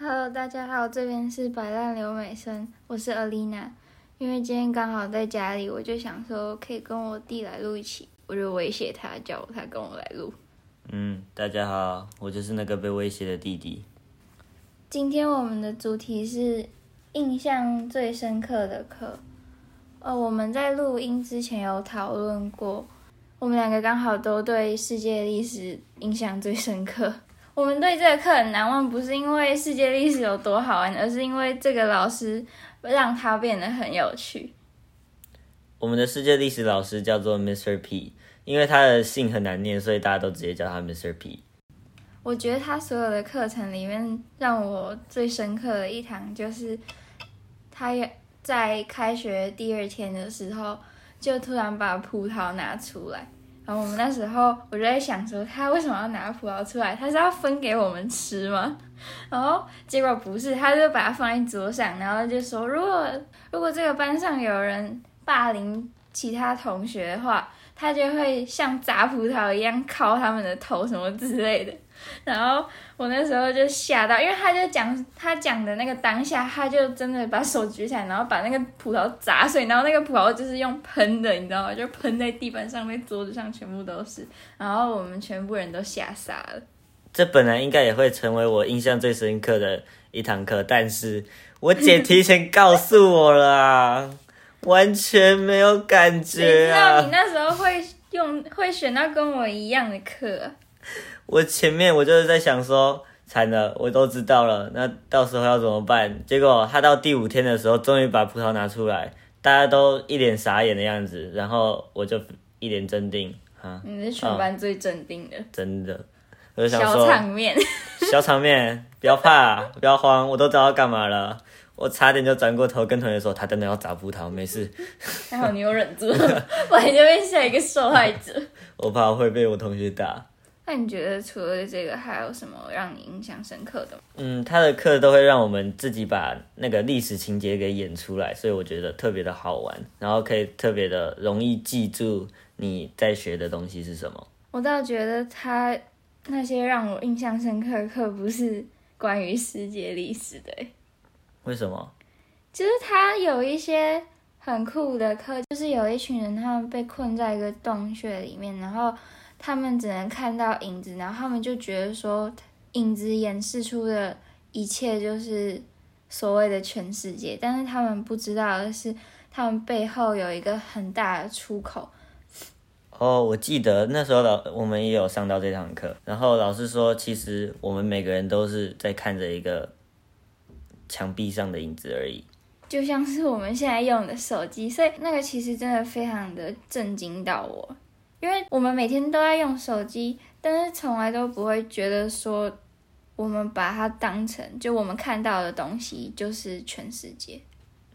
Hello，大家好，这边是摆烂刘美生，我是 Alina。因为今天刚好在家里，我就想说可以跟我弟来录一期，我就威胁他，叫他跟我来录。嗯，大家好，我就是那个被威胁的弟弟。今天我们的主题是印象最深刻的课。呃，我们在录音之前有讨论过，我们两个刚好都对世界历史印象最深刻。我们对这个课很难忘，不是因为世界历史有多好玩，而是因为这个老师让它变得很有趣。我们的世界历史老师叫做 Mr. P，因为他的姓很难念，所以大家都直接叫他 Mr. P。我觉得他所有的课程里面，让我最深刻的一堂就是，他在开学第二天的时候，就突然把葡萄拿出来。然后我们那时候，我就在想说，他为什么要拿葡萄出来？他是要分给我们吃吗？然后结果不是，他就把它放在桌上，然后就说，如果如果这个班上有人霸凌其他同学的话，他就会像砸葡萄一样敲他们的头什么之类的。然后我那时候就吓到，因为他就讲他讲的那个当下，他就真的把手举起来，然后把那个葡萄砸碎，然后那个葡萄就是用喷的，你知道吗？就喷在地板上，在桌子上全部都是。然后我们全部人都吓傻了。这本来应该也会成为我印象最深刻的一堂课，但是我姐提前告诉我了啊，完全没有感觉啊。你知道你那时候会用会选到跟我一样的课？我前面我就是在想说，惨了，我都知道了，那到时候要怎么办？结果他到第五天的时候，终于把葡萄拿出来，大家都一脸傻眼的样子，然后我就一脸镇定，哈，你是全班最镇定的，哦，真的，我就想说，小场面，小场面，不要怕，不要慌，我都知道要干嘛了，我差点就转过头跟同学说，他真的要砸葡萄，没事，还好你有忍住，不然就变下一个受害者，我怕我会被我同学打。那你觉得除了这个，还有什么让你印象深刻的？嗯，他的课都会让我们自己把那个历史情节给演出来，所以我觉得特别的好玩，然后可以特别的容易记住你在学的东西是什么。我倒觉得他那些让我印象深刻的课不是关于世界历史的。为什么？就是他有一些很酷的课，就是有一群人他们被困在一个洞穴里面，然后。他们只能看到影子，然后他们就觉得说，影子演示出的一切就是所谓的全世界，但是他们不知道的是，他们背后有一个很大的出口。哦，我记得那时候老我们也有上到这堂课，然后老师说，其实我们每个人都是在看着一个墙壁上的影子而已，就像是我们现在用的手机，所以那个其实真的非常的震惊到我。因为我们每天都在用手机，但是从来都不会觉得说，我们把它当成就我们看到的东西就是全世界。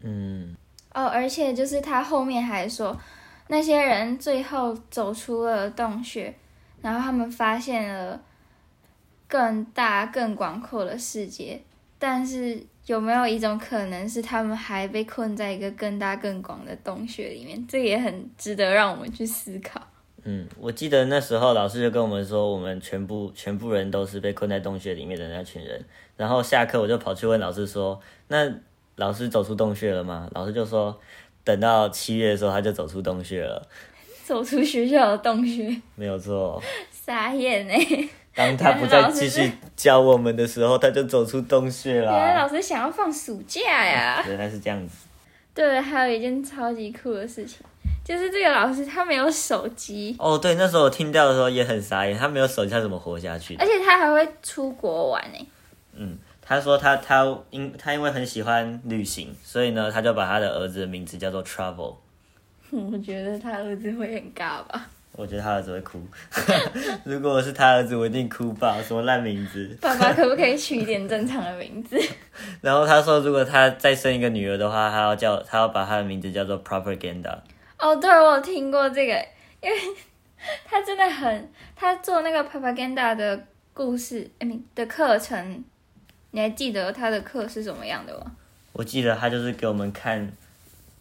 嗯。哦，而且就是他后面还说，那些人最后走出了洞穴，然后他们发现了更大、更广阔的世界。但是有没有一种可能是他们还被困在一个更大、更广的洞穴里面？这也很值得让我们去思考。嗯，我记得那时候老师就跟我们说，我们全部全部人都是被困在洞穴里面的那群人。然后下课我就跑去问老师说：“那老师走出洞穴了吗？”老师就说：“等到七月的时候他就走出洞穴了。”走出学校的洞穴？没有错。傻眼哎！当他不再继续教我们的时候，他就走出洞穴了。原来老师想要放暑假呀？原来是这样子。对，还有一件超级酷的事情。就是这个老师，他没有手机哦。对，那时候我听到的时候也很傻眼，他没有手机，他怎么活下去？而且他还会出国玩呢。嗯，他说他他因他因为很喜欢旅行，所以呢，他就把他的儿子的名字叫做 Travel。我觉得他儿子会很尬吧？我觉得他儿子会哭。如果我是他儿子，我一定哭爆。什么烂名字？爸爸可不可以取一点正常的名字？然后他说，如果他再生一个女儿的话，他要叫他要把他的名字叫做 Propaganda。哦，对，我有听过这个，因为他真的很，他做那个 propaganda 的故事，哎，的课程，你还记得他的课是什么样的吗？我记得他就是给我们看，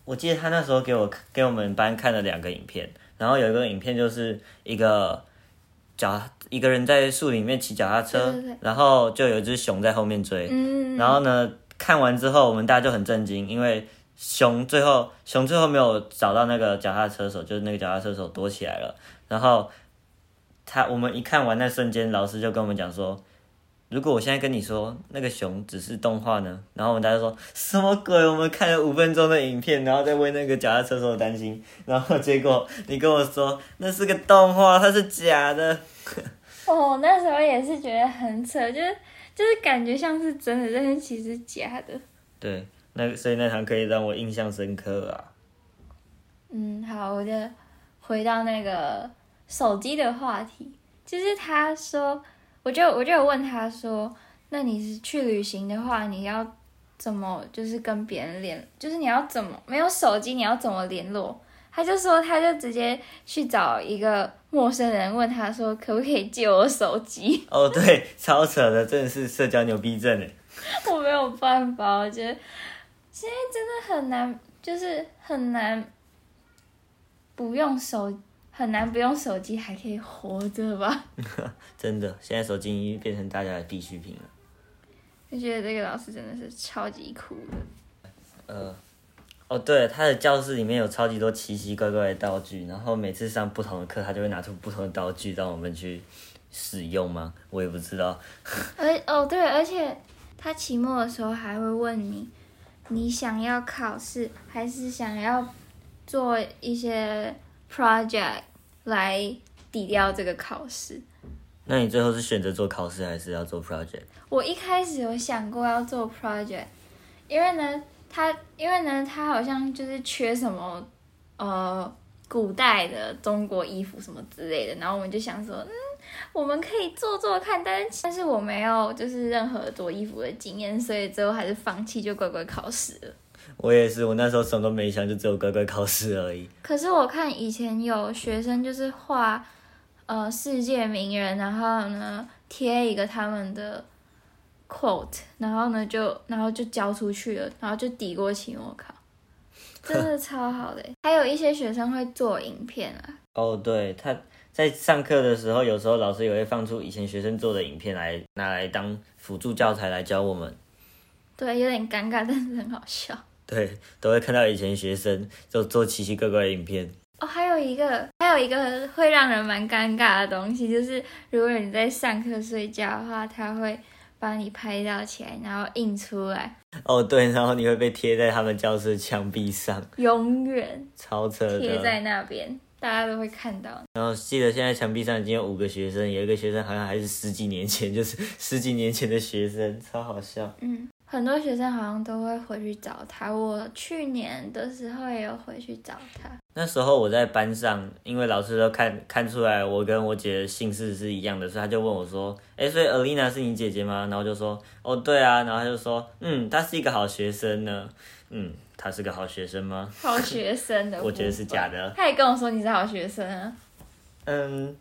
我记得他那时候给我给我们班看了两个影片，然后有一个影片就是一个脚一个人在树里面骑脚踏车，对对对，然后就有一只熊在后面追，嗯，然后呢，看完之后我们大家就很震惊，因为熊最后熊最后没有找到那个脚踏车手，就是那个脚踏车手躲起来了，然后他我们一看完那瞬间，老师就跟我们讲说。如果我现在跟你说那个熊只是动画呢？然后我们大家说什么鬼？我们看了五分钟的影片，然后再为那个脚踏车手担心，然后结果你跟我说那是个动画，它是假的。哦，那时候也是觉得很扯，就是就是感觉像是真的，但是其实假的。对，那所以那堂可以让我印象深刻啊。嗯，好，我就回到那个手机的话题，就是他说。我就我就有问他说，那你是去旅行的话，你要怎么就是跟别人联，就是你要怎么没有手机，你要怎么联络？他就说，他就直接去找一个陌生人，问他说，可不可以借我手机？哦，对，超扯的，真的是社交牛逼症哎！我没有办法，我觉得现在真的很难，就是很难不用手。很难不用手机还可以活着吧？真的，现在手机已经变成大家的必需品了。就觉得这个老师真的是超级酷的。呃，哦，对，他的教室里面有超级多奇奇怪怪的道具，然后每次上不同的课，他就会拿出不同的道具让我们去使用吗？我也不知道。而哦对，而且他期末的时候还会问你，你想要考试还是想要做一些。Project 来抵掉这个考试，那你最后是选择做考试还是要做 project？我一开始有想过要做 project，因为呢，他因为呢，他好像就是缺什么呃古代的中国衣服什么之类的，然后我们就想说，嗯，我们可以做做看，但是但是我没有就是任何做衣服的经验，所以最后还是放弃，就乖乖考试了。我也是，我那时候什么都没想，就只有乖乖考试而已。可是我看以前有学生就是画，呃，世界名人，然后呢贴一个他们的 quote，然后呢就然后就交出去了，然后就抵过期末考，真的超好的。还有一些学生会做影片啊。哦，对，他在上课的时候，有时候老师也会放出以前学生做的影片来拿来当辅助教材来教我们。对，有点尴尬，但是很好笑。对，都会看到以前学生就做奇奇怪怪的影片。哦，还有一个，还有一个会让人蛮尴尬的东西，就是如果你在上课睡觉的话，他会把你拍照起来，然后印出来。哦，对，然后你会被贴在他们教室墙壁上，永远超扯的，贴在那边，大家都会看到。然后记得现在墙壁上已经有五个学生，有一个学生好像还是十几年前，就是十几年前的学生，超好笑。嗯。很多学生好像都会回去找他，我去年的时候也有回去找他。那时候我在班上，因为老师都看看出来我跟我姐的姓氏是一样的，所以他就问我说：“哎，所以 Alina 是你姐姐吗？”然后就说：“哦，对啊。”然后他就说：“嗯，她是一个好学生呢。”嗯，她是个好学生吗？好学生的，我觉得是假的。他也跟我说你是好学生啊。嗯，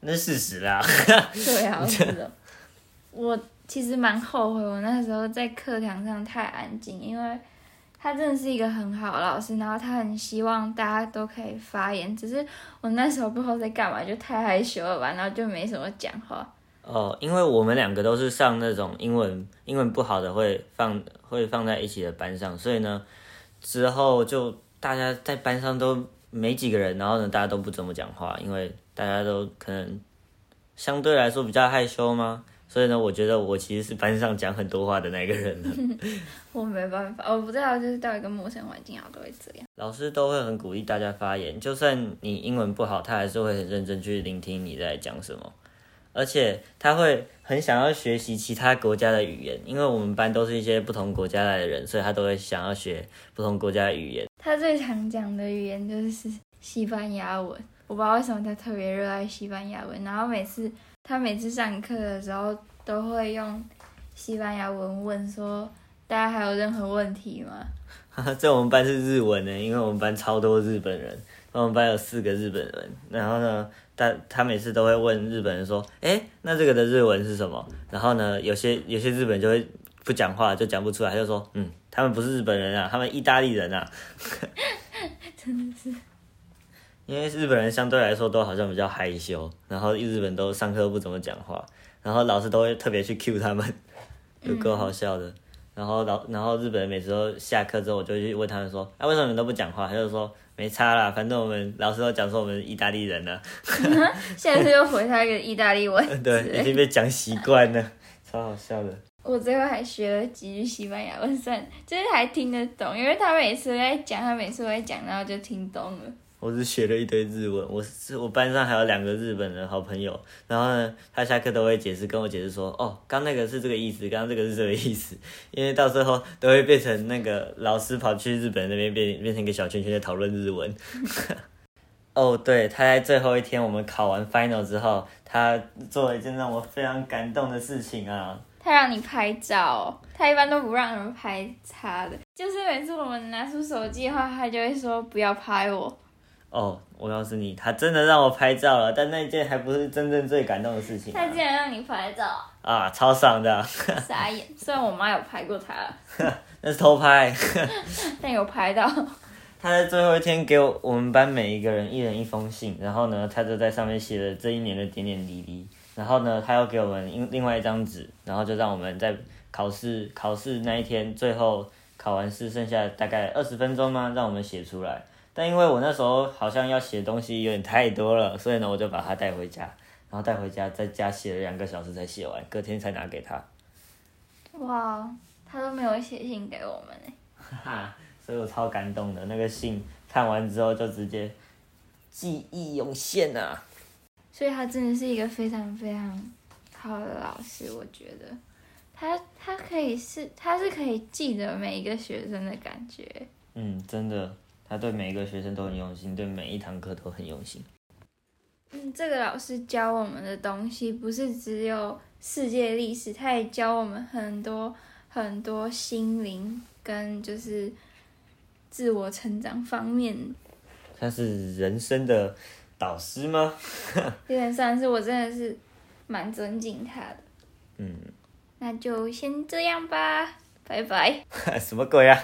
那是事实啦。对啊，是的，我。其实蛮后悔，我那时候在课堂上太安静，因为他真的是一个很好的老师，然后他很希望大家都可以发言，只是我那时候不知道在干嘛，就太害羞了吧，然后就没什么讲话。哦，因为我们两个都是上那种英文英文不好的会放会放在一起的班上，所以呢，之后就大家在班上都没几个人，然后呢，大家都不怎么讲话，因为大家都可能相对来说比较害羞吗？所以呢，我觉得我其实是班上讲很多话的那个人了。我没办法，我不知道，就是到一个陌生环境，然后都会这样。老师都会很鼓励大家发言，就算你英文不好，他还是会很认真去聆听你在讲什么，而且他会很想要学习其他国家的语言，因为我们班都是一些不同国家来的人，所以他都会想要学不同国家的语言。他最常讲的语言就是西班牙文，我不知道为什么他特别热爱西班牙文，然后每次。他每次上课的时候都会用西班牙文问说：“大家还有任何问题吗？” 在我们班是日文呢，因为我们班超多日本人，我们班有四个日本人。然后呢，他他每次都会问日本人说：“诶，那这个的日文是什么？”然后呢，有些有些日本人就会不讲话，就讲不出来，他就说：“嗯，他们不是日本人啊，他们意大利人啊。”真的是。因为日本人相对来说都好像比较害羞，然后日本都上课不怎么讲话，然后老师都会特别去 cue 他们，有够好笑的。嗯、然后老然后日本人每次都下课之后，我就去问他们说，啊为什么你们都不讲话？他就说没差啦，反正我们老师都讲说我们意大利人了。下次又回他一个意大利文。对，已经被讲习惯了，超好笑的。我最后还学了几句西班牙文，算就是还听得懂，因为他每次都在讲，他每次都在讲，然后就听懂了。我是学了一堆日文，我是我班上还有两个日本的好朋友，然后呢，他下课都会解释，跟我解释说，哦，刚那个是这个意思，刚刚这个是这个意思，因为到时候都会变成那个老师跑去日本那边变变成一个小圈圈在讨论日文。哦，对，他在最后一天我们考完 final 之后，他做了一件让我非常感动的事情啊。他让你拍照，他一般都不让人拍他的，就是每次我们拿出手机的话，他就会说不要拍我。哦，我告诉你，他真的让我拍照了，但那件还不是真正最感动的事情啊。他竟然让你拍照啊，超爽的！傻眼，虽然我妈有拍过他，那是偷拍，但有拍到。他在最后一天给我我们班每一个人一人一封信，然后呢，他就在上面写了这一年的点点滴滴。然后呢，他又给我们另另外一张纸，然后就让我们在考试考试那一天，最后考完试剩下大概二十分钟嘛，让我们写出来。但因为我那时候好像要写东西有点太多了，所以呢，我就把它带回家，然后带回家在家写了两个小时才写完，隔天才拿给他。哇，他都没有写信给我们呢。哈哈，所以我超感动的，那个信看完之后就直接记忆涌现啊。所以他真的是一个非常非常好的老师，我觉得他他可以是他是可以记得每一个学生的感觉。嗯，真的，他对每一个学生都很用心，对每一堂课都很用心。嗯，这个老师教我们的东西不是只有世界历史，他也教我们很多很多心灵跟就是自我成长方面。他是人生的。导师吗？有点算是，我真的是蛮尊敬他的。嗯，那就先这样吧，拜拜。什么鬼啊？